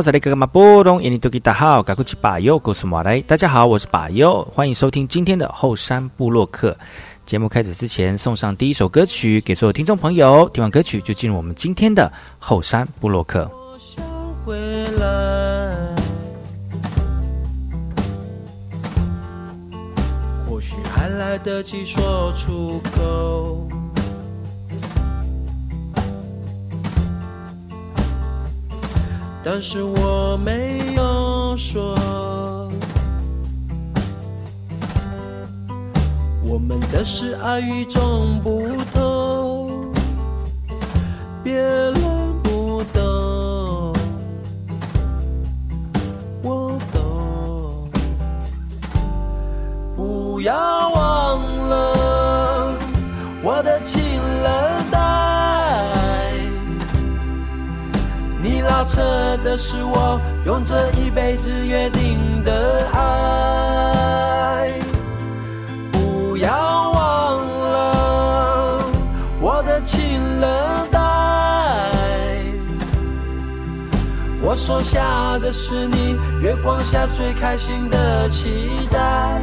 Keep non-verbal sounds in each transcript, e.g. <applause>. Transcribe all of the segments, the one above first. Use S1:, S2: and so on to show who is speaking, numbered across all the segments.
S1: 来好，这里哥哥马波东，印尼多吉大好，赶快去把右告诉马来。大家好，我是把右，欢迎收听今天的后山部落客。节目开始之前，送上第一首歌曲给所有听众朋友。听完歌曲，就进入我们今天的后山部落客。
S2: 或许还来得及说出口。但是我没有说，我们的事爱与众不同，别的是我用这一辈子约定的爱，不要忘了我的情人带，我收下的是你月光下最开心的期待。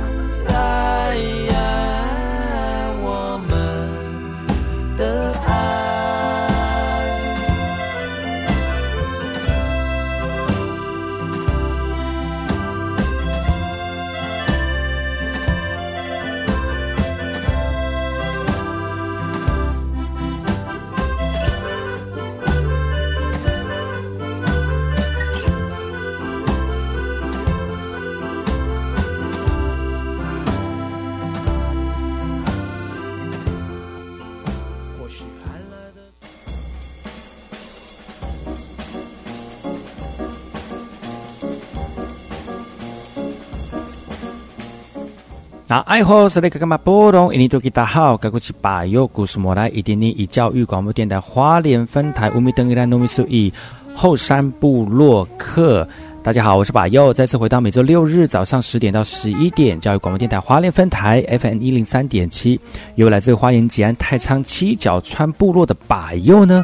S1: 那爱好是那个干嘛波动？印尼多吉大好，该过去把右故事莫来，一点点以教育广播电台花莲分台乌米登伊兰糯米苏以后山部落客。大家好，我是把右，再次回到每周六日早上十点到十一点，教育广播电台花莲分台 FM 一零三点七，由来自花莲吉安太仓七角川部落的把右呢。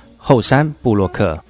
S1: 后山布洛克。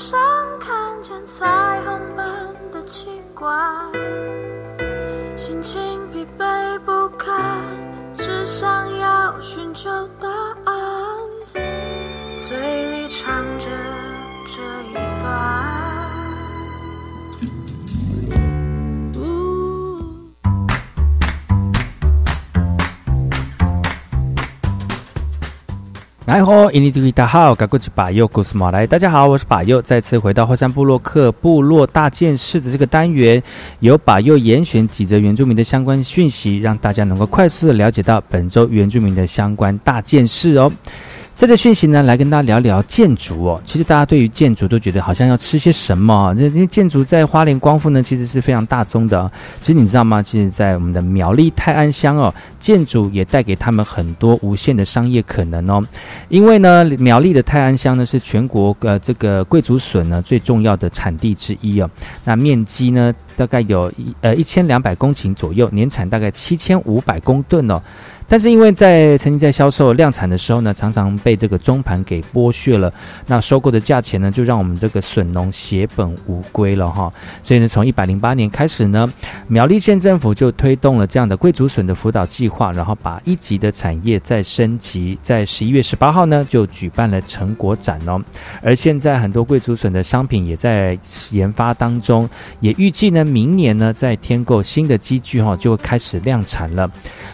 S3: 上看见彩虹般的奇怪，心情疲惫不堪，只想要寻求答案。
S1: 来好，印尼土大号，该过去把右故事马来。大家好，我是把右，再次回到后山部落克部落大件事的这个单元，由把右严选几则原住民的相关讯息，让大家能够快速的了解到本周原住民的相关大件事哦。在这讯息呢，来跟大家聊聊建筑哦。其实大家对于建筑都觉得好像要吃些什么啊。这因为建筑在花莲光复呢，其实是非常大宗的。其实你知道吗？其实，在我们的苗栗泰安乡哦，建筑也带给他们很多无限的商业可能哦。因为呢，苗栗的泰安乡呢，是全国呃这个贵族笋呢最重要的产地之一哦。那面积呢，大概有一呃一千两百公顷左右，年产大概七千五百公吨哦。但是因为在曾经在销售量产的时候呢，常常被这个中盘给剥削了，那收购的价钱呢，就让我们这个笋农血本无归了哈。所以呢，从一百零八年开始呢，苗栗县政府就推动了这样的贵族笋的辅导计划，然后把一级的产业再升级，在十一月十八号呢，就举办了成果展哦。而现在很多贵族笋的商品也在研发当中，也预计呢，明年呢，在添购新的机具哈，就会开始量产了。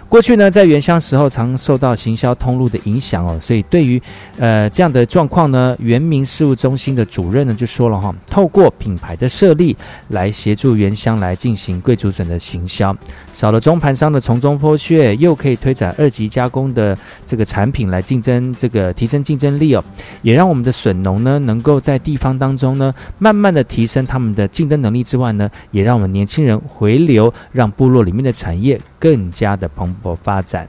S1: 过去呢，在原乡时候常受到行销通路的影响哦，所以对于呃这样的状况呢，原民事务中心的主任呢就说了哈，透过品牌的设立来协助原乡来进行贵族笋的行销，少了中盘商的从中剥削，又可以推展二级加工的这个产品来竞争这个提升竞争力哦，也让我们的笋农呢能够在地方当中呢慢慢的提升他们的竞争能力之外呢，也让我们年轻人回流，让部落里面的产业更加的蓬勃发展。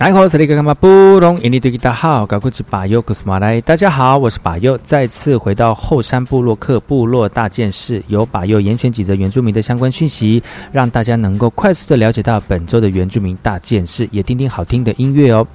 S1: 大家好，我是干嘛不懂印尼对大号，搞酷吉巴尤古斯马来。大家好，我是巴尤，再次回到后山部落客部落大件事，由巴尤严选几则原住民的相关讯息，让大家能够快速的了解到本周的原住民大件事，也听听好听的音乐哦。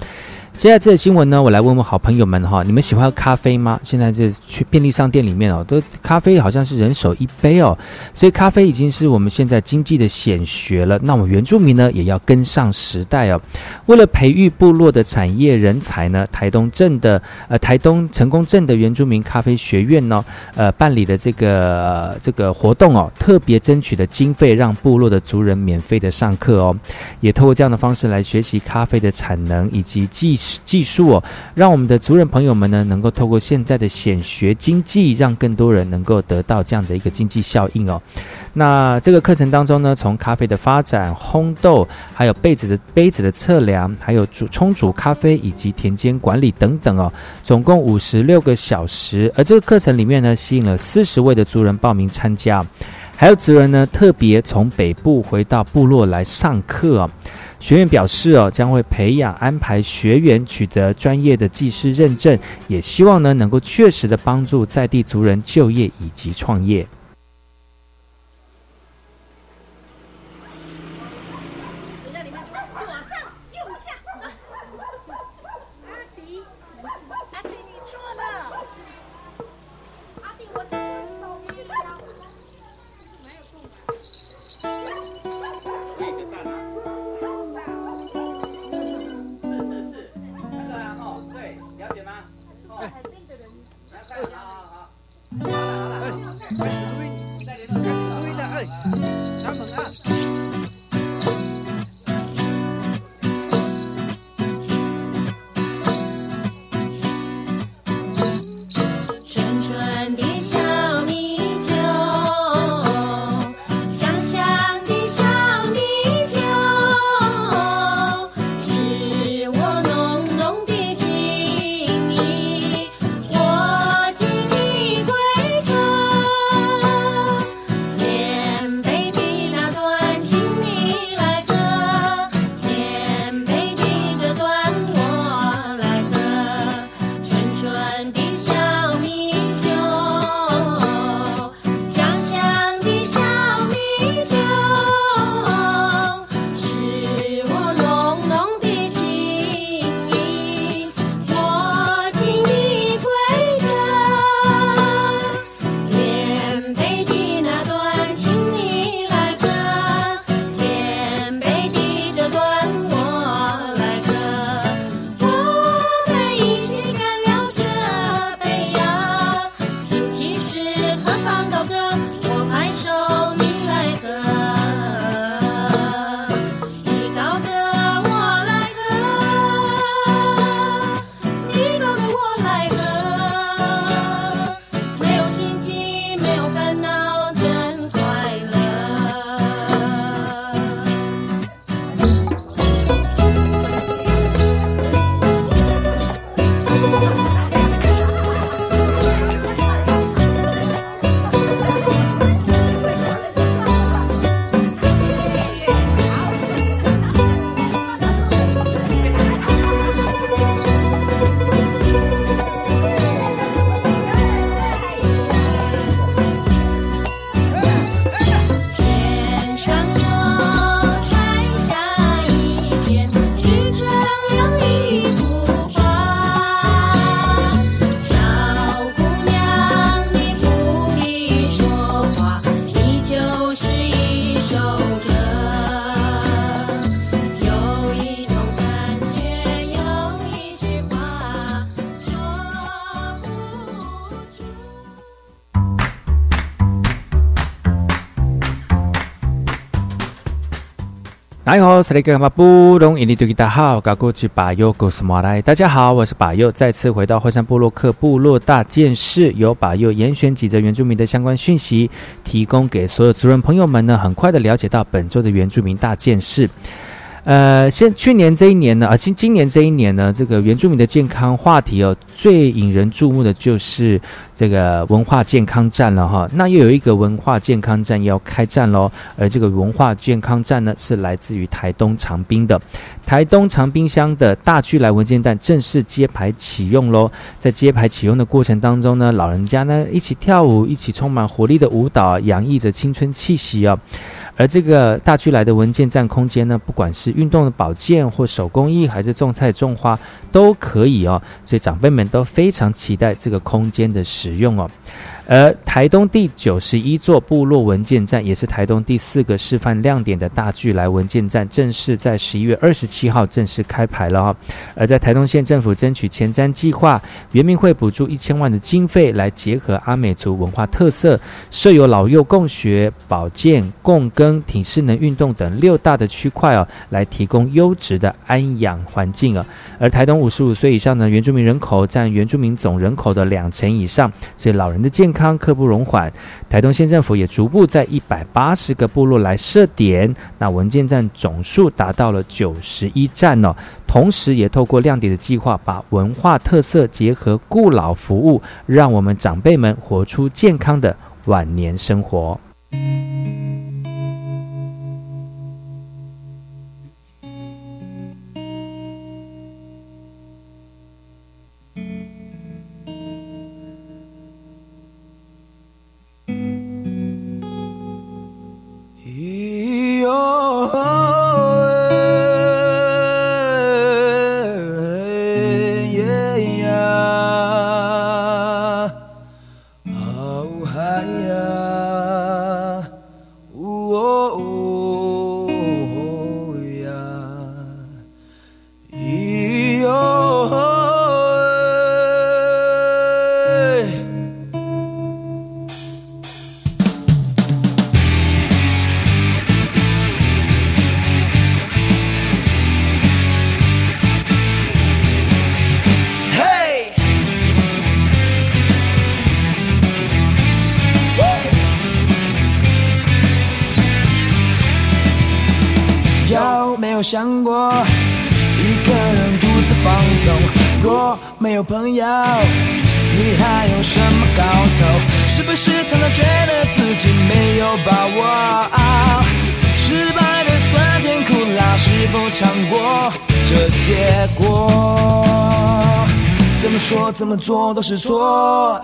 S1: 接下来这个新闻呢，我来问问好朋友们哈，你们喜欢喝咖啡吗？现在这去便利商店里面哦，都咖啡好像是人手一杯哦，所以咖啡已经是我们现在经济的显学了。那我们原住民呢，也要跟上时代哦。为了培育部落的产业人才呢，台东镇的呃台东成功镇的原住民咖啡学院呢，呃办理的这个这个活动哦，特别争取的经费，让部落的族人免费的上课哦，也透过这样的方式来学习咖啡的产能以及技。技术哦，让我们的族人朋友们呢，能够透过现在的显学经济，让更多人能够得到这样的一个经济效应哦。那这个课程当中呢，从咖啡的发展、烘豆，还有杯子的杯子的测量，还有煮冲煮咖啡以及田间管理等等哦，总共五十六个小时。而这个课程里面呢，吸引了四十位的族人报名参加，还有族人呢，特别从北部回到部落来上课。学院表示哦，将会培养安排学员取得专业的技师认证，也希望呢能够确实的帮助在地族人就业以及创业。没有。大家好，我是巴佑，古斯马来。大家好，我是巴尤，再次回到惠山部落克部落大件事，由巴佑严选几则原住民的相关讯息，提供给所有族人朋友们呢，很快的了解到本周的原住民大件事。呃，现去年这一年呢，啊，今今年这一年呢，这个原住民的健康话题哦，最引人注目的就是这个文化健康站了哈。那又有一个文化健康站要开站喽，而这个文化健康站呢，是来自于台东长滨的台东长滨乡的大巨来文件站正式揭牌启用喽。在揭牌启用的过程当中呢，老人家呢一起跳舞，一起充满活力的舞蹈，洋溢着青春气息哦。而这个大区来的文件占空间呢，不管是运动的保健或手工艺，还是种菜种花，都可以哦。所以长辈们都非常期待这个空间的使用哦。而台东第九十一座部落文件站，也是台东第四个示范亮点的大巨来文件站，正式在十一月二十七号正式开牌了哈。而在台东县政府争取前瞻计划，原民会补助一千万的经费，来结合阿美族文化特色，设有老幼共学、保健、共耕、体适能运动等六大的区块哦，来提供优质的安养环境啊。而台东五十五岁以上的原住民人口占原住民总人口的两成以上，所以老人的健康康刻不容缓。台东县政府也逐步在一百八十个部落来设点，那文件站总数达到了九十一站哦。同时，也透过亮点的计划，把文化特色结合顾老服务，让我们长辈们活出健康的晚年生活。
S4: 想说怎么做都是错。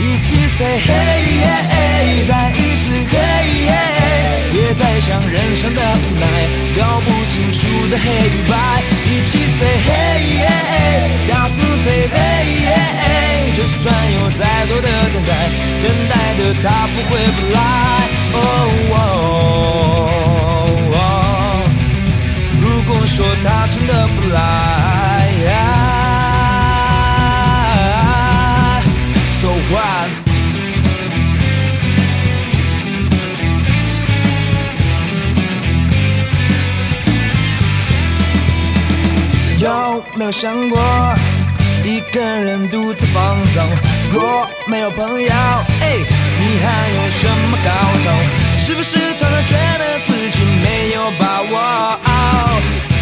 S4: 一起 say hey，再一次 hey。别再想人生的无奈，搞不清楚的黑与白，一起 say hey，大声 say hey，就算有再多的等待，等待的他不会不来。如果说他真的不来。没有想过一个人独自放纵？若没有朋友，哎，你还有什么搞头？是不是常常觉得自己没有把握？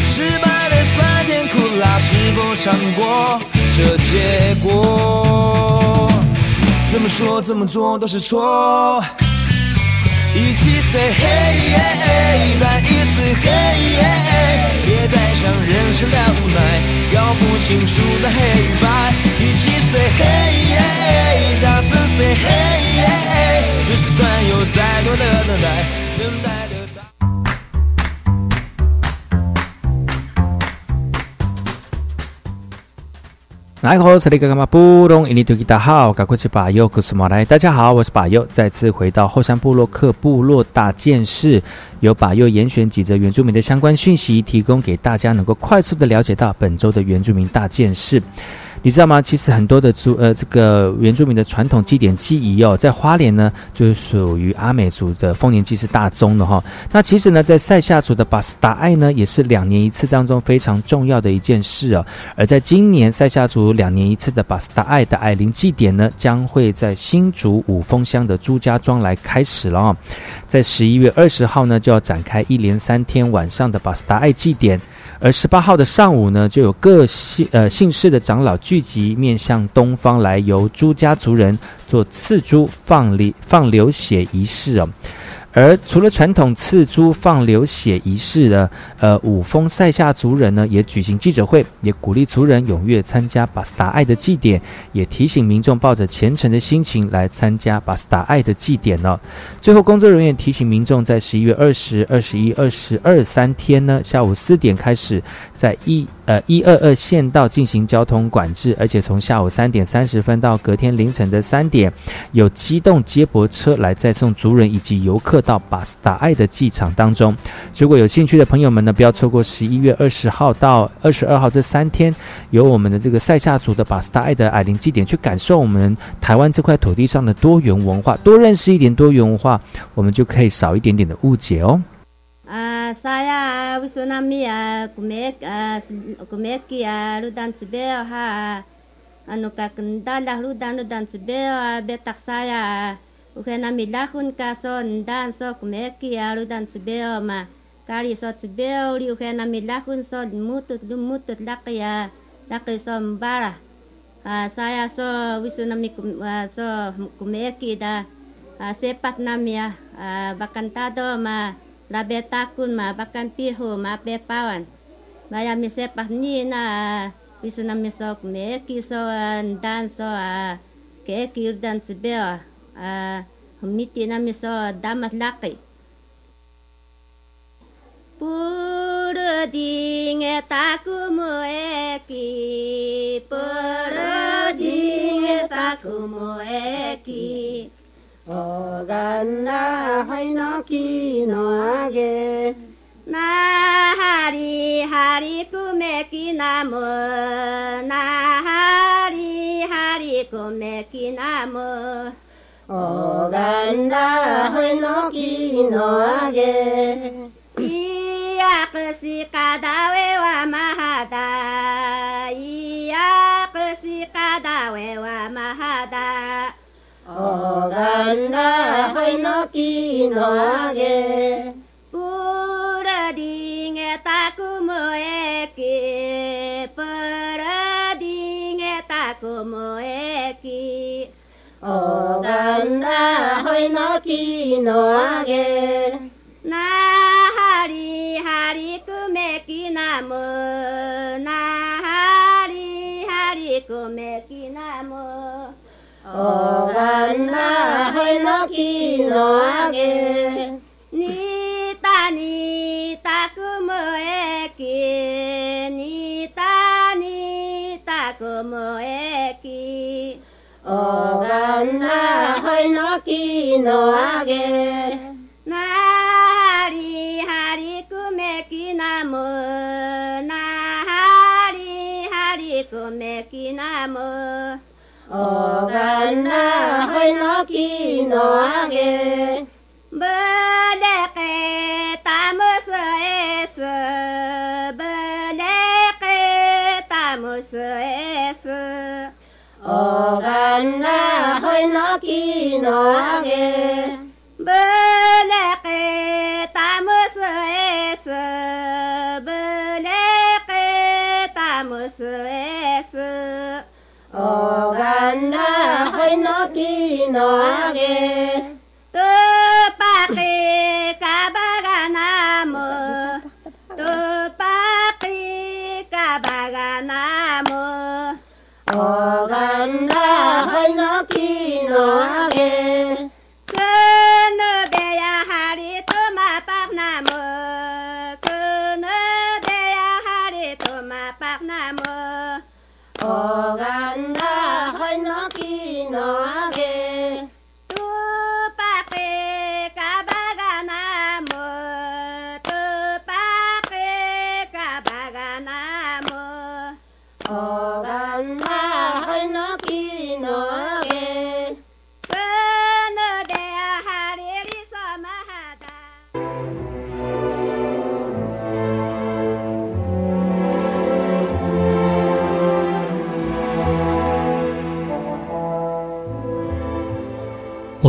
S4: 失败的酸甜苦辣，是否尝过这结果？怎么说怎么做都是错。一起 say hey，再一次 hey，别再想人生的无奈，搞不清楚的黑与白。一起 say hey，大声 say hey，就算有再多的等待，等待。
S1: 大好，赶快去把右古斯马来。大家好，我是把右，再次回到后山部落克部落大件事，由把右严选几则原住民的相关讯息，提供给大家，能够快速的了解到本周的原住民大件事。你知道吗？其实很多的族呃这个原住民的传统祭典祭仪哦，在花莲呢，就是属于阿美族的丰年祭是大宗的哈。那其实呢，在塞夏族的巴斯达爱呢，也是两年一次当中非常重要的一件事哦。而在今年塞夏族两年一次的巴斯达爱的矮灵祭典呢，将会在新竹五峰乡的朱家庄来开始了哦。在十一月二十号呢，就要展开一连三天晚上的巴斯达爱祭典。而十八号的上午呢，就有各姓呃姓氏的长老聚集，面向东方来，由朱家族人做刺猪放流放流血仪式哦。而除了传统刺猪放流血仪式的，呃，五峰塞夏族人呢，也举行记者会，也鼓励族人踊跃参加巴斯达爱的祭典，也提醒民众抱着虔诚的心情来参加巴斯达爱的祭典呢。最后，工作人员提醒民众，在十一月二十二、十一、二十二三天呢，下午四点开始，在一。呃，一二二县道进行交通管制，而且从下午三点三十分到隔天凌晨的三点，有机动接驳车来载送族人以及游客到巴斯达爱的机场当中如果有兴趣的朋友们呢不要错过十一月二十号到二十二号这三天由我们的这个塞夏族的巴斯达爱的矮林祭典去感受我们台湾这块土地上的多元文化多认识一点多元文化我们就可以少一点点的误解哦
S3: uhenami lahun kason dan sok dan tsubeo ma. kari so tsubeoli uhenami lahun so mutut lumutut lakia laki so mbara saya so wisunami so kumeki da. Sepat nami ya bakan tado ma labe takun ma bakan pihu ma pe pawan maya mi sepat ni na wisunami so kumeki so dan so keki urdan tsubeo. а митинамисо даматлақи Purudinge takumueki Purudinge takumueki Oganna haino kino age Na hari hari kumeki namo Na hari hari kumeki namo おがんらほいのきのあげ。いやくしかだえはまはだ。いやく
S5: しかだえ
S3: はまはだ。おがんらほい
S5: のきのあ
S3: げ。プラディゲタクもえ
S5: きプラデ
S3: ィゲタクもえきお
S5: がの木の
S3: あげ。なはりはりくめき
S5: なむ。なは
S3: りはりくめき
S5: なむ。おが
S3: んなはいの木のあげ。の
S5: あげ。なは
S3: りはりくめき
S5: なむ。なは
S3: りはりくめき
S5: なむ。おが
S3: んなほい
S5: のきのあ
S3: げ。nage Belaqi tamus es Belaqi tamus es
S5: Oganda hoy no
S6: kinage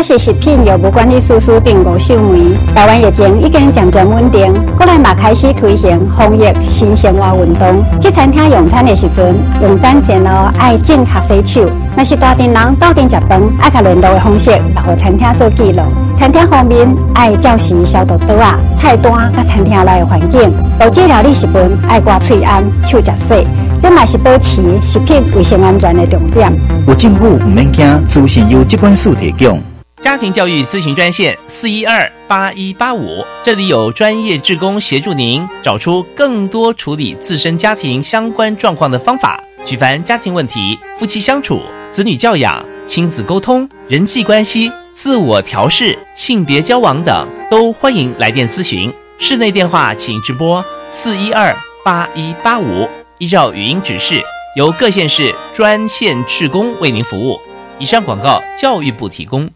S7: 我是食品药物管理司司长吴秀梅。台湾疫情已经渐渐稳定，国内嘛开始推行防疫新生活运动。去餐厅用餐的时阵，用餐前哦爱正确洗手。若是大店人到店食饭，爱甲联络的方式来和餐厅做记录。餐厅方面爱照实消毒刀啊，菜单甲餐厅内的环境。有这料理食品爱挂嘴安，手食洗，这嘛是保持食品卫生安全的重点。
S8: 有政府唔免惊，资讯由机关署提供。
S9: 家庭教育咨询专线四一二八一八五，这里有专业志工协助您找出更多处理自身家庭相关状况的方法。举凡家庭问题、夫妻相处、子女教养、亲子沟通、人际关系、自我调试、性别交往等，都欢迎来电咨询。室内电话请直拨四一二八一八五，依照语音指示，由各县市专线志工为您服务。以上广告，教育部提供。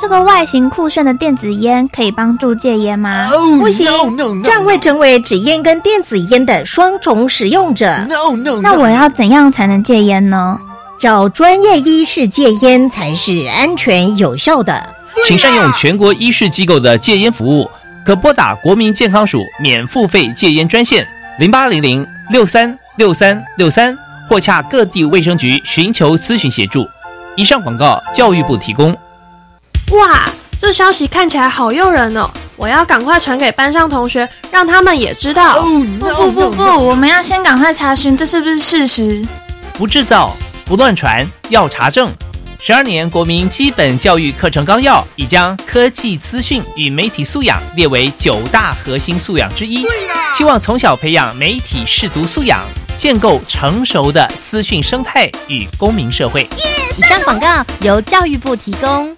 S10: 这个外形酷炫的电子烟可以帮助戒烟吗？
S11: 不行，这样会成为纸烟跟电子烟的双重使用者。
S10: 那我要怎样才能戒烟呢？
S11: 找专业医师戒烟才是安全有效的。
S9: 请善用全国医师机构的戒烟服务，可拨打国民健康署免付费戒烟专线零八零零六三六三六三，或洽各地卫生局寻求咨询协助。以上广告，教育部提供。
S12: 哇，这消息看起来好诱人哦！我要赶快传给班上同学，让他们也知道。
S10: 不不不不，我们要先赶快查询这是不是事实。
S9: 不制造，不乱传，要查证。十二年国民基本教育课程纲要已将科技资讯与媒体素养列为九大核心素养之一，希望从小培养媒体视读素养，建构成熟的资讯生态与公民社会。
S4: 以上广告由教育部提供。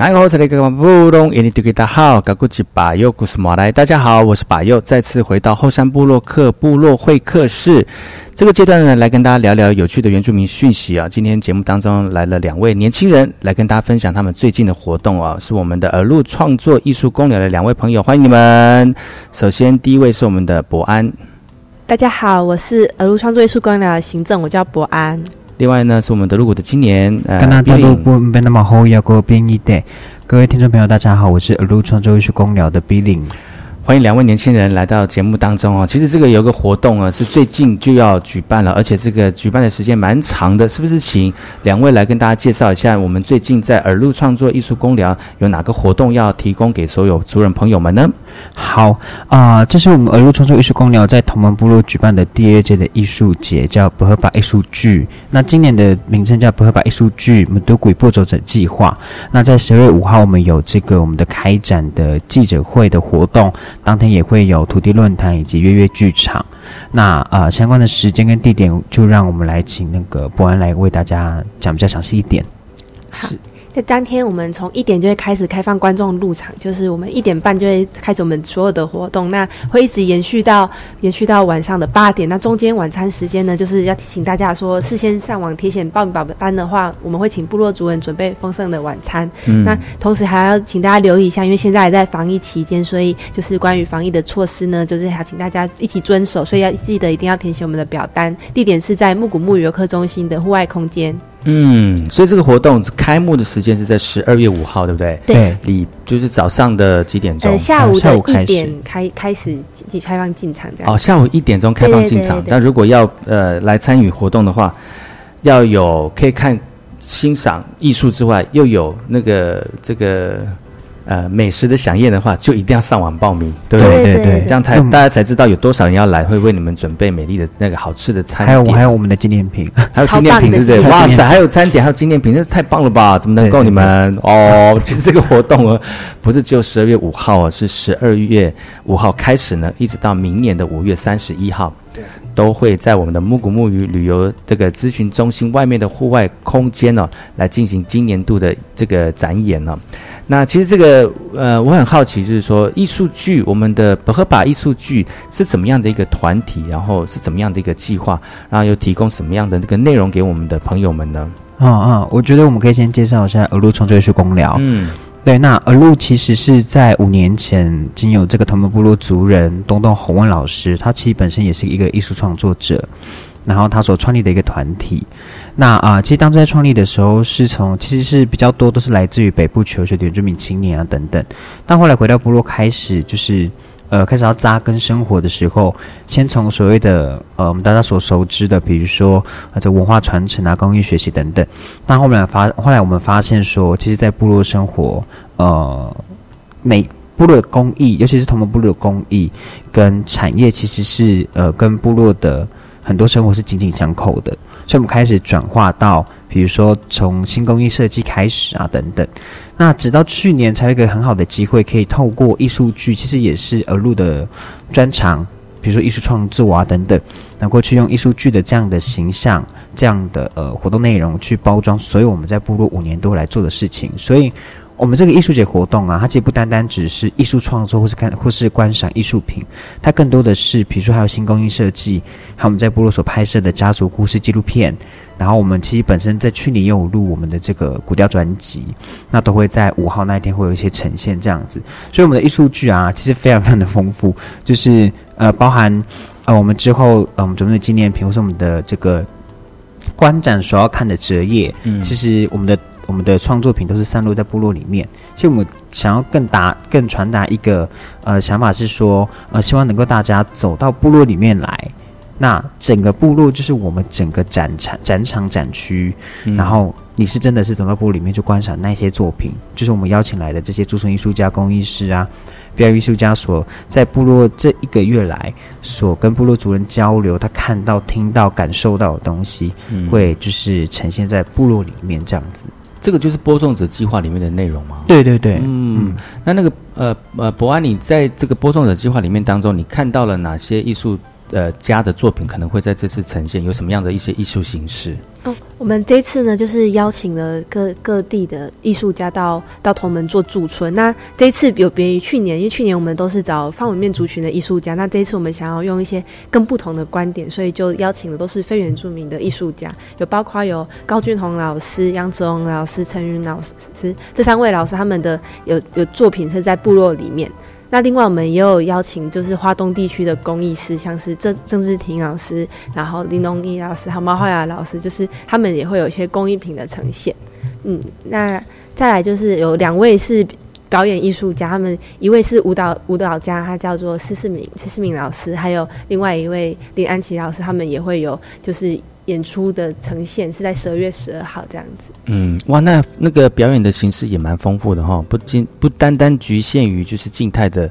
S1: 大号，噶古吉巴佑古斯马来。大家好，我是巴佑，再次回到后山部落克部落会客室。这个阶段呢，来跟大家聊聊有趣的原住民讯息啊。今天节目当中来了两位年轻人，来跟大家分享他们最近的活动啊，是我们的耳路创作艺术公聊的两位朋友，欢迎你们。首先，第一位是我们的博安。
S13: 大家好，我是耳路创作艺术公聊的行政，我叫博安。
S1: 另外呢，是我们的入股的青年，
S14: 呃，大陆不没那么好，要给我编一点。各位听众朋友，大家好，我是耳路创作艺术公聊的 Billy。
S1: 欢迎两位年轻人来到节目当中哦。其实这个有个活动啊，是最近就要举办了，而且这个举办的时间蛮长的，是不是？请两位来跟大家介绍一下，我们最近在耳路创作艺术公聊有哪个活动要提供给所有族人朋友们呢？
S14: 好啊，这是我们耳路创作艺术公聊在同盟部落举办的第二届的艺术节，叫不合把艺术剧。那今年的名称叫不合把艺术剧——德鬼步走者计划。那在十月五号，我们有这个我们的开展的记者会的活动。当天也会有土地论坛以及月月剧场，那呃相关的时间跟地点，就让我们来请那个博安来为大家讲比较详细一点。
S13: 是。在当天，我们从一点就会开始开放观众入场，就是我们一点半就会开始我们所有的活动，那会一直延续到延续到晚上的八点。那中间晚餐时间呢，就是要提醒大家说，事先上网填写报名表单的话，我们会请部落族人准备丰盛的晚餐。那同时还要请大家留意一下，因为现在还在防疫期间，所以就是关于防疫的措施呢，就是还请大家一起遵守，所以要记得一定要填写我们的表单。地点是在木古木游客中心的户外空间。
S1: 嗯，所以这个活动开幕的时间是在十二月五号，对不对？
S13: 对，
S1: 里就是早上的几点钟？
S13: 呃，下午的一点开开始开放进场这样。
S1: 哦，下午一点钟开放进场。但如果要呃来参与活动的话，要有可以看欣赏艺术之外，又有那个这个。呃，美食的飨宴的话，就一定要上网报名，对
S13: 对
S1: 对对，这样才大家才知道有多少人要来，会为你们准备美丽的那个好吃的餐。
S14: 还有还有我们的纪念品，<laughs>
S1: 还有纪念品，对不对？哇塞，还有餐点，还有纪念品，那太棒了吧？怎么能够你们哦？<laughs> 其实这个活动哦，不是只有十二月五号哦，是十二月五号开始呢，一直到明年的五月三十一号。都会在我们的木古木鱼旅游这个咨询中心外面的户外空间呢，来进行今年度的这个展演呢。那其实这个呃，我很好奇，就是说艺术剧，我们的伯和把艺术剧是怎么样的一个团体，然后是怎么样的一个计划，然后又提供什么样的那个内容给我们的朋友们呢？
S14: 啊啊，我觉得我们可以先介绍一下俄路创作艺术公聊。嗯。对，那而路其实是在五年前，经由这个同门部落族人东东洪文老师，他其实本身也是一个艺术创作者，然后他所创立的一个团体。那啊，其实当初在创立的时候，是从其实是比较多都是来自于北部求学的原住民青年啊等等，但后来回到部落开始就是。呃，开始要扎根生活的时候，先从所谓的呃，我们大家所熟知的，比如说呃，这文化传承啊、工艺学习等等。那后面发，后来我们发现说，其实，在部落生活，呃，每部落的工艺，尤其是同盟部落的工艺跟产业，其实是呃，跟部落的很多生活是紧紧相扣的。所以，我们开始转化到，比如说从新工艺设计开始啊，等等。那直到去年才有一个很好的机会，可以透过艺术剧，其实也是呃录的专长，比如说艺术创作啊等等，能够去用艺术剧的这样的形象、这样的呃活动内容去包装所有我们在部落五年多来做的事情，所以。我们这个艺术节活动啊，它其实不单单只是艺术创作，或是看，或是观赏艺术品，它更多的是，比如说还有新工艺设计，还有我们在部落所拍摄的家族故事纪录片，然后我们其实本身在去年也有录我们的这个古调专辑，那都会在五号那一天会有一些呈现这样子，所以我们的艺术剧啊，其实非常非常的丰富，就是呃，包含呃，我们之后呃，我们准备的纪念品，或是我们的这个观展所要看的折页，嗯，其实我们的。我们的创作品都是散落在部落里面，所以我们想要更达、更传达一个呃想法是说，呃，希望能够大家走到部落里面来，那整个部落就是我们整个展场、展场、展区，然后你是真的是走到部落里面去观赏那些作品，就是我们邀请来的这些驻村艺术家、工艺师啊、表演艺术家所在部落这一个月来所跟部落族人交流，他看到、听到、感受到的东西，会就是呈现在部落里面这样子。
S1: 这个就是播种者计划里面的内容吗？
S14: 对对对，
S1: 嗯，那那个呃呃，博安，你在这个播种者计划里面当中，你看到了哪些艺术呃家的作品可能会在这次呈现？有什么样的一些艺术形式？
S13: 哦，我们这次呢，就是邀请了各各地的艺术家到到同门做驻村。那这一次有别于去年，因为去年我们都是找方文面族群的艺术家，那这一次我们想要用一些更不同的观点，所以就邀请的都是非原住民的艺术家，有包括有高俊宏老师、杨子荣老师、陈云老师这三位老师，他们的有有作品是在部落里面。那另外我们也有邀请，就是华东地区的工艺师，像是郑郑志廷老师，然后林龙义老师，还有毛浩雅老师，就是他们也会有一些工艺品的呈现。嗯，那再来就是有两位是表演艺术家，他们一位是舞蹈舞蹈家，他叫做施世明施世明老师，还有另外一位林安琪老师，他们也会有就是。演出的呈现是在十二月十二号这样子。
S1: 嗯，哇，那那个表演的形式也蛮丰富的哈，不仅不单单局限于就是静态的，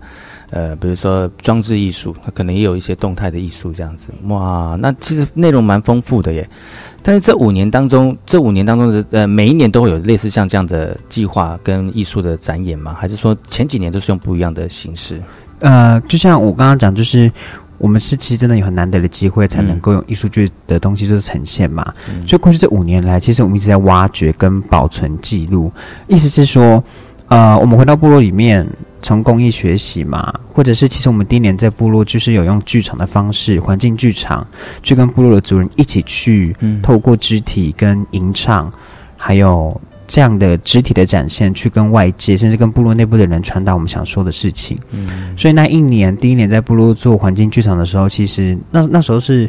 S1: 呃，比如说装置艺术，它可能也有一些动态的艺术这样子。哇，那其实内容蛮丰富的耶。但是这五年当中，这五年当中的呃，每一年都会有类似像这样的计划跟艺术的展演吗？还是说前几年都是用不一样的形式？
S14: 呃，就像我刚刚讲，就是。我们是其实真的有很难得的机会，才能够用艺术剧的东西就是呈现嘛。所以过去这五年来，其实我们一直在挖掘跟保存记录。意思是说，呃，我们回到部落里面，从工艺学习嘛，或者是其实我们第一年在部落就是有用剧场的方式，环境剧场，去跟部落的族人一起去，透过肢体跟吟唱，还有。这样的肢体的展现，去跟外界，甚至跟部落内部的人传达我们想说的事情。嗯，所以那一年，第一年在部落做环境剧场的时候，其实那那时候是，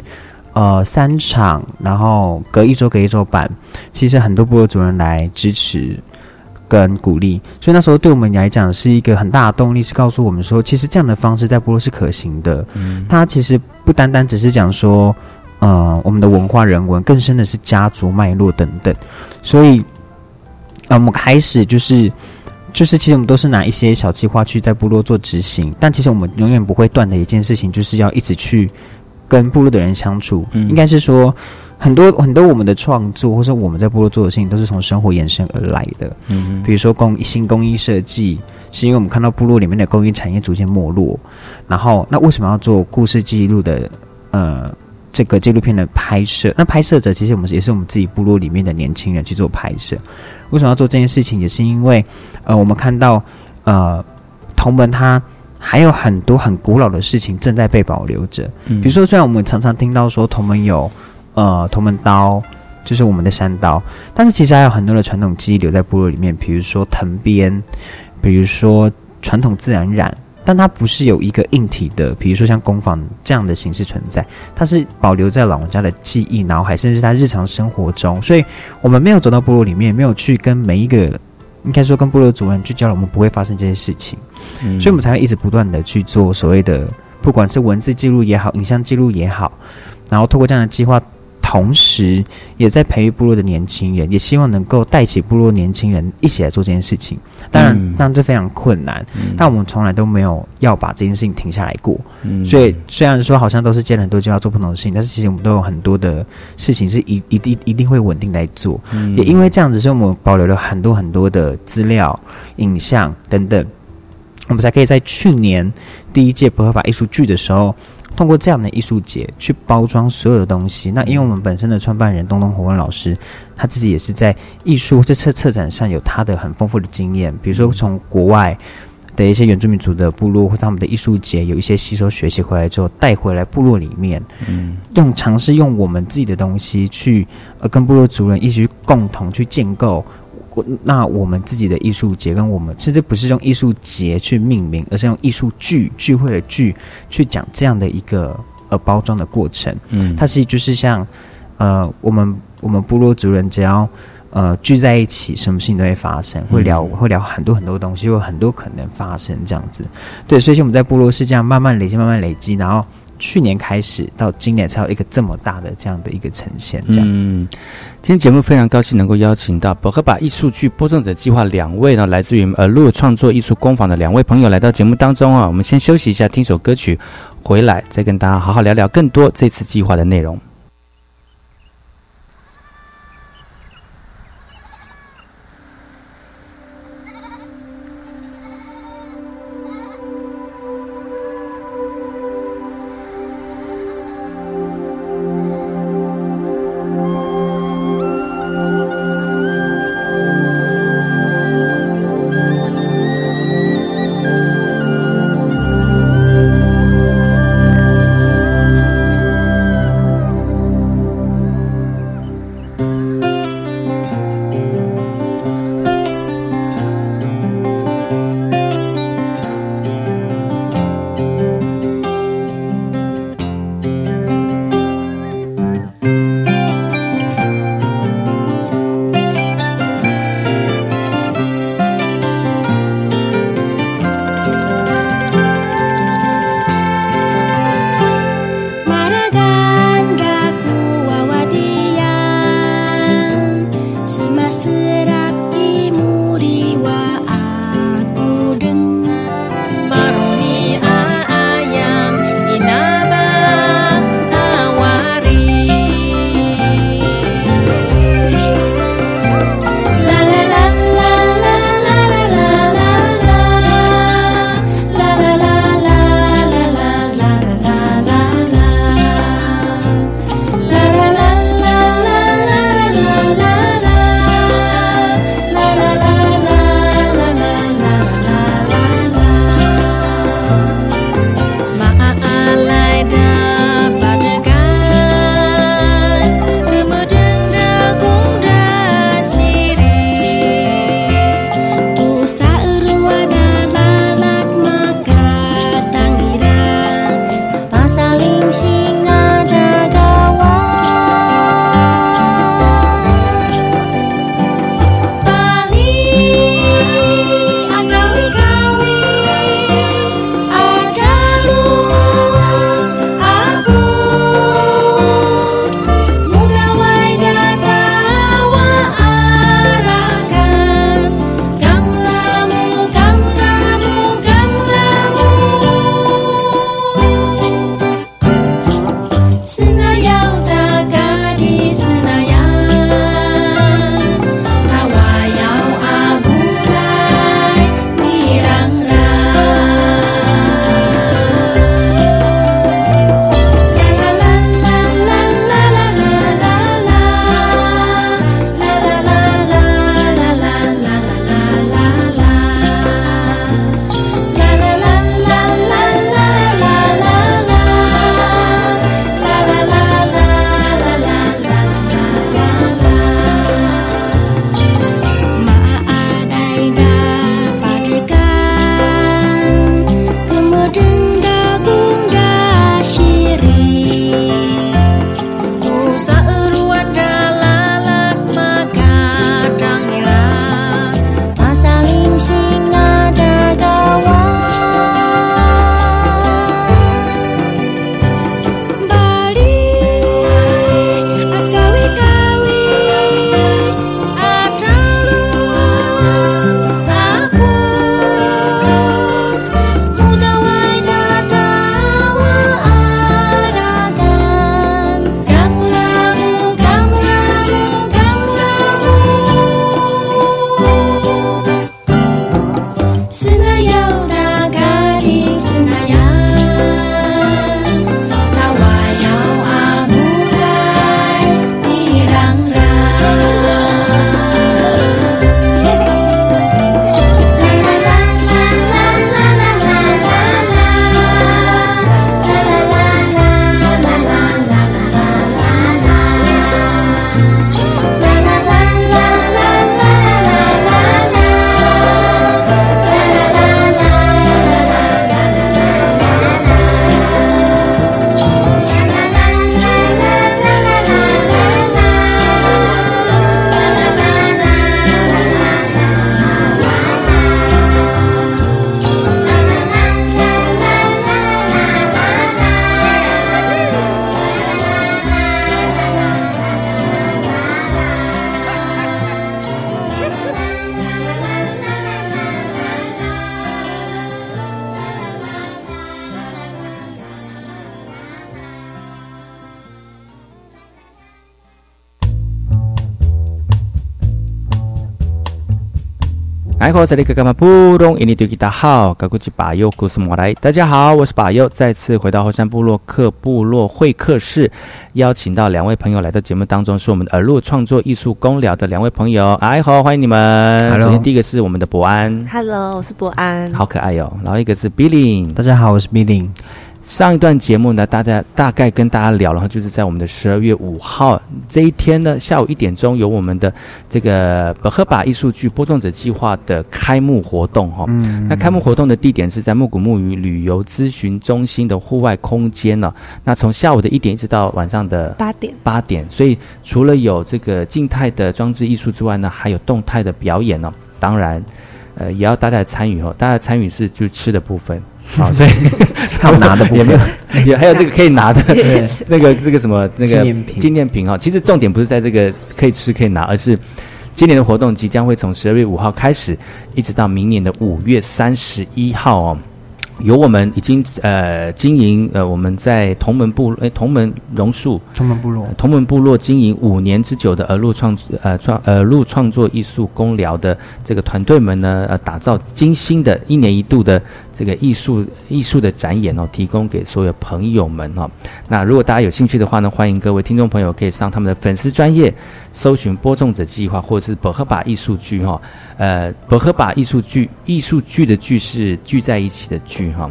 S14: 呃三场，然后隔一周隔一周办，其实很多部落主人来支持跟鼓励，所以那时候对我们来讲是一个很大的动力，是告诉我们说，其实这样的方式在部落是可行的。嗯，它其实不单单只是讲说，呃，我们的文化人文，更深的是家族脉络等等，所以。那我们开始就是，就是其实我们都是拿一些小计划去在部落做执行，但其实我们永远不会断的一件事情，就是要一直去跟部落的人相处。应该是说，很多很多我们的创作，或者我们在部落做的事情，都是从生活延伸而来的。嗯，比如说工新工艺设计，是因为我们看到部落里面的工艺产业逐渐没落，然后那为什么要做故事记录的？呃。这个纪录片的拍摄，那拍摄者其实我们也是我们自己部落里面的年轻人去做拍摄。为什么要做这件事情？也是因为，呃，我们看到，呃，同门它还有很多很古老的事情正在被保留着。比如说，虽然我们常常听到说同门有，呃，同门刀，就是我们的山刀，但是其实还有很多的传统技艺留在部落里面。比如说藤编，比如说传统自然染。但它不是有一个硬体的，比如说像工坊这样的形式存在，它是保留在老人家的记忆、脑海，甚至他日常生活中。所以，我们没有走到部落里面，没有去跟每一个，应该说跟部落主人去交流，我们不会发生这些事情。所以，我们才会一直不断的去做所谓的，不管是文字记录也好，影像记录也好，然后透过这样的计划。同时，也在培育部落的年轻人，也希望能够带起部落年轻人一起来做这件事情。当然，当然这非常困难，但我们从来都没有要把这件事情停下来过。所以，虽然说好像都是接了很多就要做不同的事情，但是其实我们都有很多的事情是一一定一定会稳定来做。也因为这样子，所以我们保留了很多很多的资料、影像等等，我们才可以在去年第一届不合法艺术剧的时候。通过这样的艺术节去包装所有的东西，那因为我们本身的创办人东东火文老师，他自己也是在艺术这次策展上有他的很丰富的经验，比如说从国外的一些原住民族的部落或他们的艺术节有一些吸收学习回来之后带回来部落里面，嗯，用尝试用我们自己的东西去呃跟部落族人一起去共同去建构。那我们自己的艺术节跟我们甚至不是用艺术节去命名，而是用艺术聚聚会的聚去讲这样的一个呃包装的过程。嗯，它是就是像呃我们我们部落族人只要呃聚在一起，什么事情都会发生，会聊会聊很多很多东西，有很多可能发生这样子。对，所以我们在部落是这样慢慢累积，慢慢累积，然后。去年开始到今年才有一个这么大的这样的一个呈现。这样，嗯，
S1: 今天节目非常高兴能够邀请到博克巴艺术剧播种者计划两位呢，来自于呃路创作艺术工坊的两位朋友来到节目当中啊。我们先休息一下，听首歌曲，回来再跟大家好好聊聊更多这次计划的内容。爱好这里格干嘛布隆？印尼对吉他好，噶古吉巴佑古斯莫来。大家好，我是巴佑，再次回到后山部落客部落会客室，邀请到两位朋友来到节目当中，是我们的耳路创作艺术公聊的两位朋友。哎好，欢迎你们。
S14: Hello
S1: 首先第一个是我们的博安
S13: ，Hello，我是博安。
S1: 好可爱哟、然后一个是 Billy，
S14: 大家好，我是 Billy。
S1: 上一段节目呢，大家大概跟大家聊，然后就是在我们的十二月五号这一天呢，下午一点钟有我们的这个伯赫巴艺术剧播种者计划的开幕活动哈、
S14: 嗯
S1: 那开幕活动的地点是在木古木鱼旅游咨询中心的户外空间呢、那从下午的一点一直到晚上的
S13: 八点，
S1: 八点，所以除了有这个静态的装置艺术之外呢，还有动态的表演哦。当然，呃，也要大家参与哦。大家参与是就吃的部分。好，所以 <laughs>
S14: 还有拿的部分
S1: 也没有，<laughs> 也还有这个可以拿的 <laughs> 那个这个什么那个
S14: 纪念品
S1: 纪念品哈。其实重点不是在这个可以吃可以拿，而是今年的活动即将会从十二月五号开始，一直到明年的五月三十一号哦。由我们已经呃经营呃我们在同门部诶同门榕树
S14: 同门部落
S1: 同门部落经营五年之久的耳路创呃创耳路创作艺术公疗的这个团队们呢，呃，打造精心的一年一度的这个艺术艺术的展演哦，提供给所有朋友们哦。那如果大家有兴趣的话呢，欢迎各位听众朋友可以上他们的粉丝专业搜寻播种者计划，或者是伯赫巴艺术剧哈、呃，伯赫巴艺术剧艺术剧的剧是聚在一起的剧哈、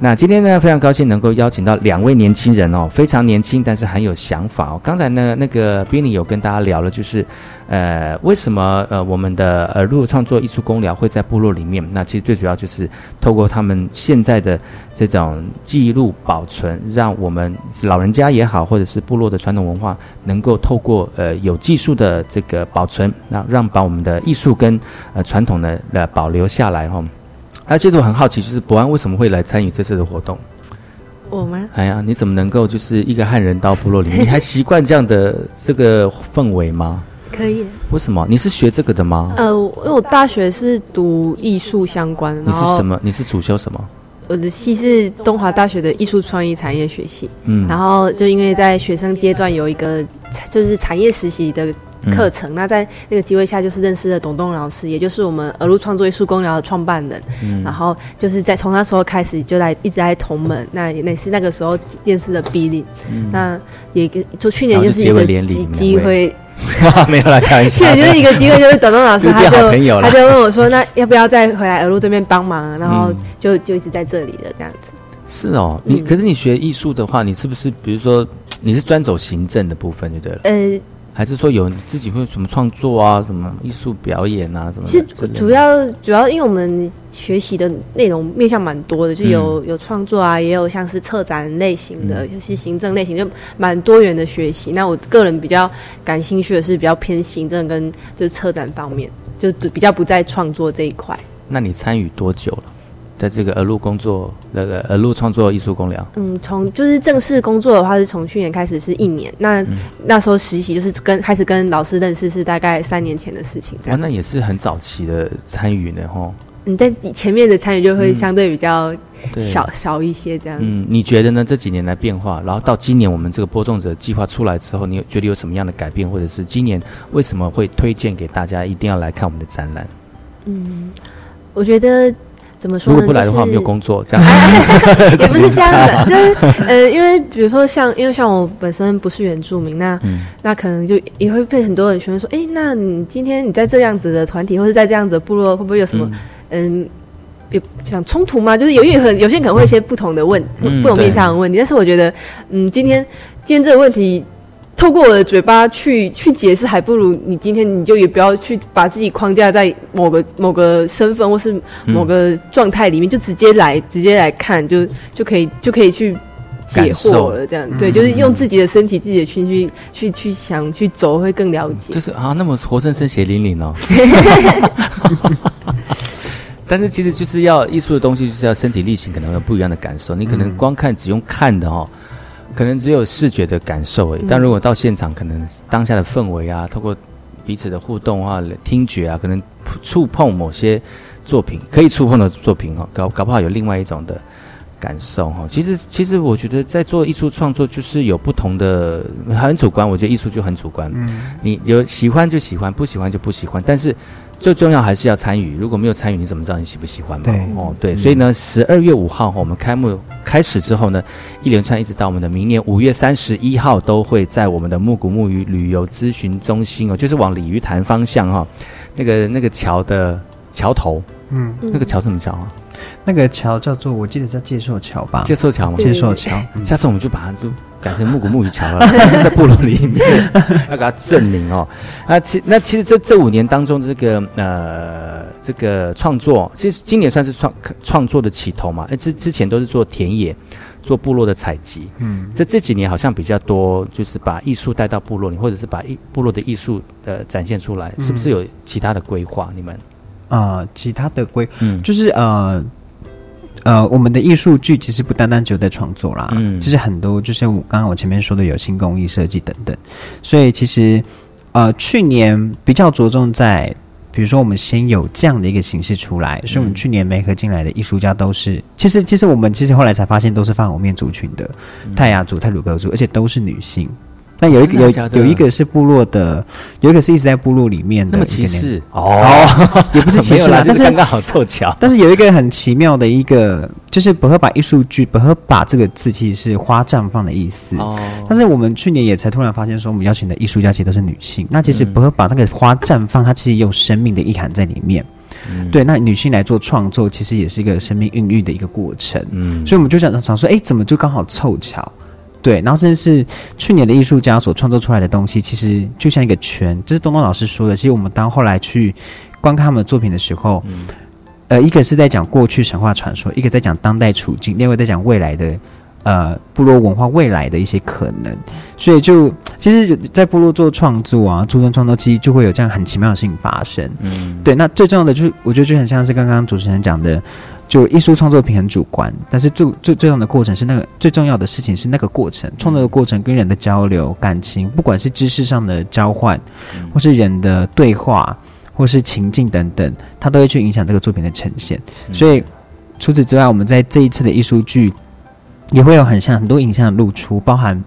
S1: 那今天呢，非常高兴能够邀请到两位年轻人哦，非常年轻，但是很有想法哦。刚才呢，那个 Billy 有跟大家聊了，就是呃，为什么呃我们的耳路创作艺术公聊会在部落里面？那其实最主要就是透过他们现在的这种记录保存，让我们老人家也好，或者是部落的传统文化，能够透过呃有技术的这个保存，那让把我们的艺术跟呃传统呢呃保留下来哈。那其实我很好奇，就是博安为什么会来参与这次的活动？
S13: 我吗？
S1: 哎呀，你怎么能够就是一个汉人到部落里面，你还习惯这样的这个氛围吗？
S13: 可以。
S1: 为什么？你是学这个的吗？
S13: 呃，因为我大学是读艺术相关的，
S1: 你是什么？你是主修什么？
S13: 我的系是东华大学的艺术创意产业学系，
S1: 嗯
S13: 然后就因为在学生阶段有一个就是产业实习的课程，那在那个机会下就是认识了董东老师，也就是我们耳路创作艺术公聊的创办人，
S1: 嗯
S13: 然后就是在从那时候开始就来一直在同门，那也那是那个时候认识的 Billy，、
S1: 嗯
S13: 那也跟就去年
S1: 就
S13: 是一个机机会。<laughs>
S1: 没有来，开玩笑。
S13: 去年就是一个机会，就是董东老师 <laughs> 他就
S1: 好朋友
S13: 他就问我说，那要不要再回来俄路这边帮忙？然后
S1: 嗯
S13: 就就一直在这里的这样子。
S1: 是哦，你、
S13: 嗯
S1: 可是你学艺术的话，你是不是比如说你是专走行政的部分就对了？
S13: 呃，
S1: 还是说有你自己会有什么创作啊，什么艺术表演啊，什么
S13: 其实？主要主要因为我们学习的内容面向蛮多的，就有、
S1: 嗯
S13: 有创作啊，也有像是策展类型的，就是行政类型，就蛮多元的学习。那我个人比较感兴趣的是比较偏行政跟就是策展方面，就比较不在创作这一块。
S1: 那你参与多久了？在这个耳路工作，那个耳路创作艺术公聊，
S13: 嗯，从就是正式工作的话，是从去年开始是一年。那、
S1: 嗯
S13: 那时候实习就是跟开始跟老师认识，是大概三年前的事情。这
S1: 哇，
S13: 样，
S1: 那也是很早期的参与呢，吼。
S13: 你在前面的参与就会
S1: 嗯
S13: 相对比较
S1: 对
S13: 少、少一些这样子。
S1: 嗯，你觉得呢？这几年来变化，然后到今年我们这个播种者计划出来之后，你有觉得有什么样的改变，或者是今年为什么会推荐给大家一定要来看我们的展览？
S13: 嗯，我觉得怎么说呢？
S1: 如果不来的话，
S13: 就是
S1: 没有工作，这样
S13: 也不是 <laughs> 这样的，就是呃，因为比如说像，因为像我本身不是原住民，那、
S1: 嗯
S13: 那可能就也会被很多人询问说，哎、那你今天你在这样子的团体，或者在这样子的部落，会不会有什么嗯？有想冲突吗？就是有些很有些人可能会有一些不同的问、
S1: 嗯
S13: 不同面向的问题，但是我觉得，嗯，今天今天这个问题，透过我的嘴巴去去解释，还不如你今天你就也不要去把自己框架在某个某个身份或是某个状态里面，就直接来直接来看，就就可以就可以去解惑了。这样对，
S1: 嗯
S13: 就是用自己的身体、自己的情绪去去想去走，会更了解。
S1: 就是啊，那么活生生血淋淋哦。<laughs> 但是其实就是要艺术的东西，就是要身体力行，可能会有不一样的感受。你可能光看只用看的哦，可能只有视觉的感受而已。
S13: 嗯
S1: 但如果到现场，可能当下的氛围啊，透过彼此的互动啊、听觉啊，可能触碰某些作品可以触碰的作品哦，搞搞不好有另外一种的感受哈。其实，其实我觉得在做艺术创作，就是有不同的，很主观。我觉得艺术就很主观，
S14: 嗯，
S1: 你有喜欢就喜欢，不喜欢就不喜欢。但是最重要还是要参与。如果没有参与，你怎么知道你喜不喜欢嘛？
S14: 对
S1: 哦，对。
S14: 嗯
S1: 所以呢，十二月五号哈，我们开幕开始之后呢，一连串一直到我们的明年五月三十一号，都会在我们的木古木鱼旅游咨询中心哦，就是往鲤鱼潭方向哈，那个那个桥的桥头，
S14: 嗯
S1: 那个桥怎么叫啊？
S14: 那个桥叫做，我记得叫介寿桥吧？
S1: 接受桥吗？
S14: 接受桥。嗯
S1: 下次我们就把它就改成木古木鱼桥了，<laughs> 在部落里面 <laughs> 要给他证明哦。那其那其实这这五年当中，这个呃这个创作，其实今年算是创创作的起头嘛。哎，之之前都是做田野，做部落的采集。
S14: 嗯
S1: 这这几年好像比较多，就是把艺术带到部落里，或者是把艺部落的艺术呃展现出来，是不是有其他的规划？你们？
S14: 啊、其他的规，
S1: 嗯
S14: 就是呃呃，我们的艺术剧其实不单单只有在创作啦，
S1: 嗯
S14: 其实很多，就是我刚刚我前面说的有新工艺设计等等，所以其实呃，去年比较着重在。比如说，我们先有这样的一个形式出来，所以我们去年媒合进来的艺术家都是，其实其实我们其实后来才发现都是泛红面族群的，泰雅族、泰鲁格族，而且都是女性。那有一个有有一个是部落的，有一个是一直在部落里面的
S1: 那么
S14: 一个年，
S1: 歧视
S14: 哦，<laughs> 也不是歧视
S1: 啦
S14: 啦，但是
S1: 就是刚刚好凑巧。<laughs>
S14: 但是有一个很奇妙的一个，就是“不合把艺术剧”，“不合把”这个字其实是花绽放的意思。
S1: 哦，
S14: 但是我们去年也才突然发现，说我们邀请的艺术家其实都是女性。那其实“不合把”那个花绽放，它其实也有生命的意涵在里面。
S1: 嗯
S14: 对，那女性来做创作，其实也是一个生命孕育的一个过程。
S1: 嗯
S14: 所以我们就想想说，哎，怎么就刚好凑巧？对，然后甚至是去年的艺术家所创作出来的东西，其实就像一个圈。这是东东老师说的。其实我们当后来去观看他们的作品的时候，
S1: 嗯
S14: 呃，一个是在讲过去神话传说，一个在讲当代处境，另外在讲未来的呃部落文化未来的一些可能。所以就其实，在部落做创作啊，出生创作，其实就会有这样很奇妙的事情发生。
S1: 嗯，
S14: 对，那最重要的就是，我觉得就很像是刚刚主持人讲的，就艺术创作品很主观，但是最最最重要的过程是那个最重要的事情是那个过程，创作的过程跟人的交流、感情，不管是知识上的交换，或是人的对话，或是情境等等，它都会去影响这个作品的呈现。所以除此之外，我们在这一次的艺术剧也会有很像很多影像的露出，包含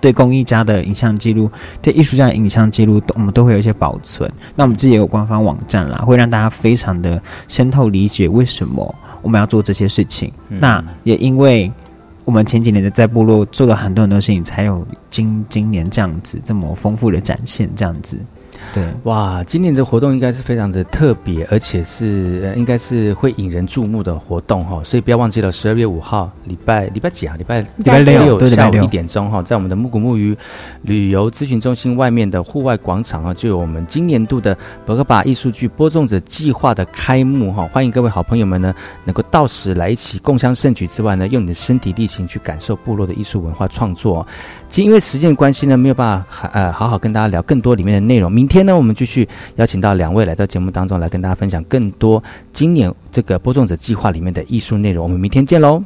S14: 对工艺家的影像记录，对艺术家的影像记录，我们都会有一些保存。那我们自己也有官方网站啦，会让大家非常的深透理解为什么我们要做这些事情。
S1: 嗯
S14: 那也因为我们前几年的在部落做了很多很多事情，才有今今年这样子这么丰富的展现，这样子。对，
S1: 哇，今年的活动应该是非常的特别，而且是、呃应该是会引人注目的活动哈，所以不要忘记了十二月五号礼拜礼拜几啊？礼拜
S14: 礼拜六对礼拜六
S1: 下午一点钟哈，在我们的木谷木鱼旅游咨询中心外面的户外广场啊，就有我们今年度的博格巴艺术剧播种者计划的开幕哈，欢迎各位好朋友们呢能够到时来一起共襄盛举之外呢，用你的身体力行去感受部落的艺术文化创作。其实因为时间关系呢，没有办法呃好好跟大家聊更多里面的内容。明天呢，我们继续邀请到两位来到节目当中来跟大家分享更多今年这个播种者计划里面的艺术内容。我们明天见喽。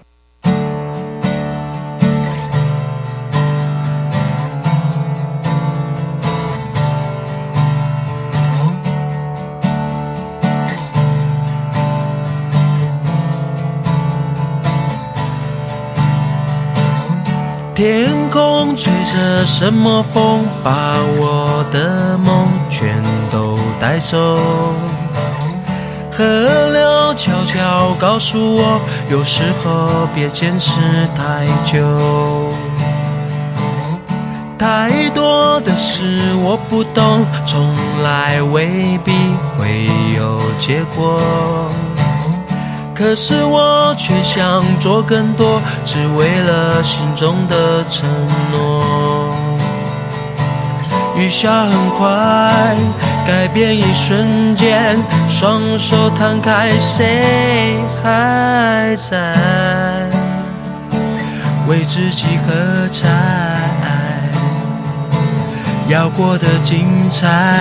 S2: 天空吹着什么风，把我的带走。河流悄悄告诉我，有时候别坚持太久。太多的事我不懂，从来未必会有结果。可是我却想做更多，只为了心中的承诺。雨下很快，改变一瞬间，双手摊开，谁还在为自己喝彩？要过得精彩。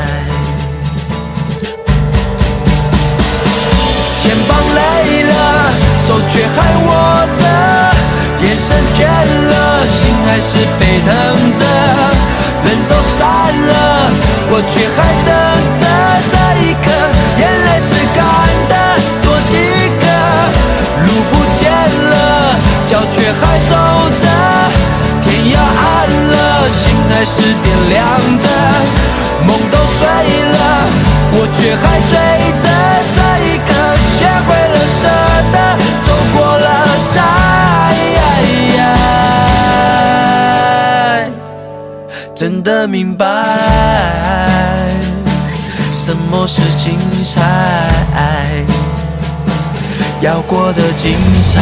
S2: 手却还握着，眼神倦了，心还是沸腾着。人都散了，我却还等着这一刻，眼泪是干的，多几个。路不见了，脚却还走着，天要暗了，心还是点亮着。梦都碎了，我却还追着这一刻。学会了舍得，真的明白什么是精彩，要过得精彩。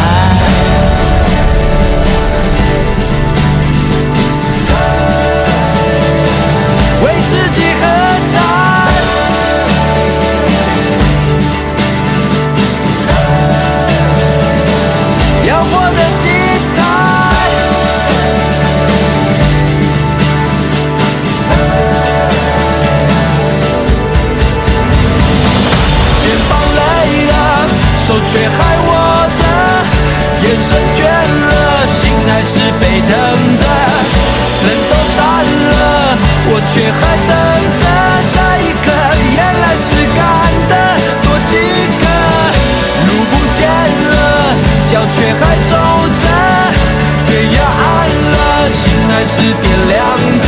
S2: 却还握着，眼神倦了，心还是沸腾着。人都散了，我却还等着这一刻，眼泪是干的，多几个。路不见了，脚却还走着，天要暗了，心还是点亮着。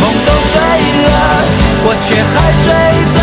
S2: 梦都碎了，我却还追着。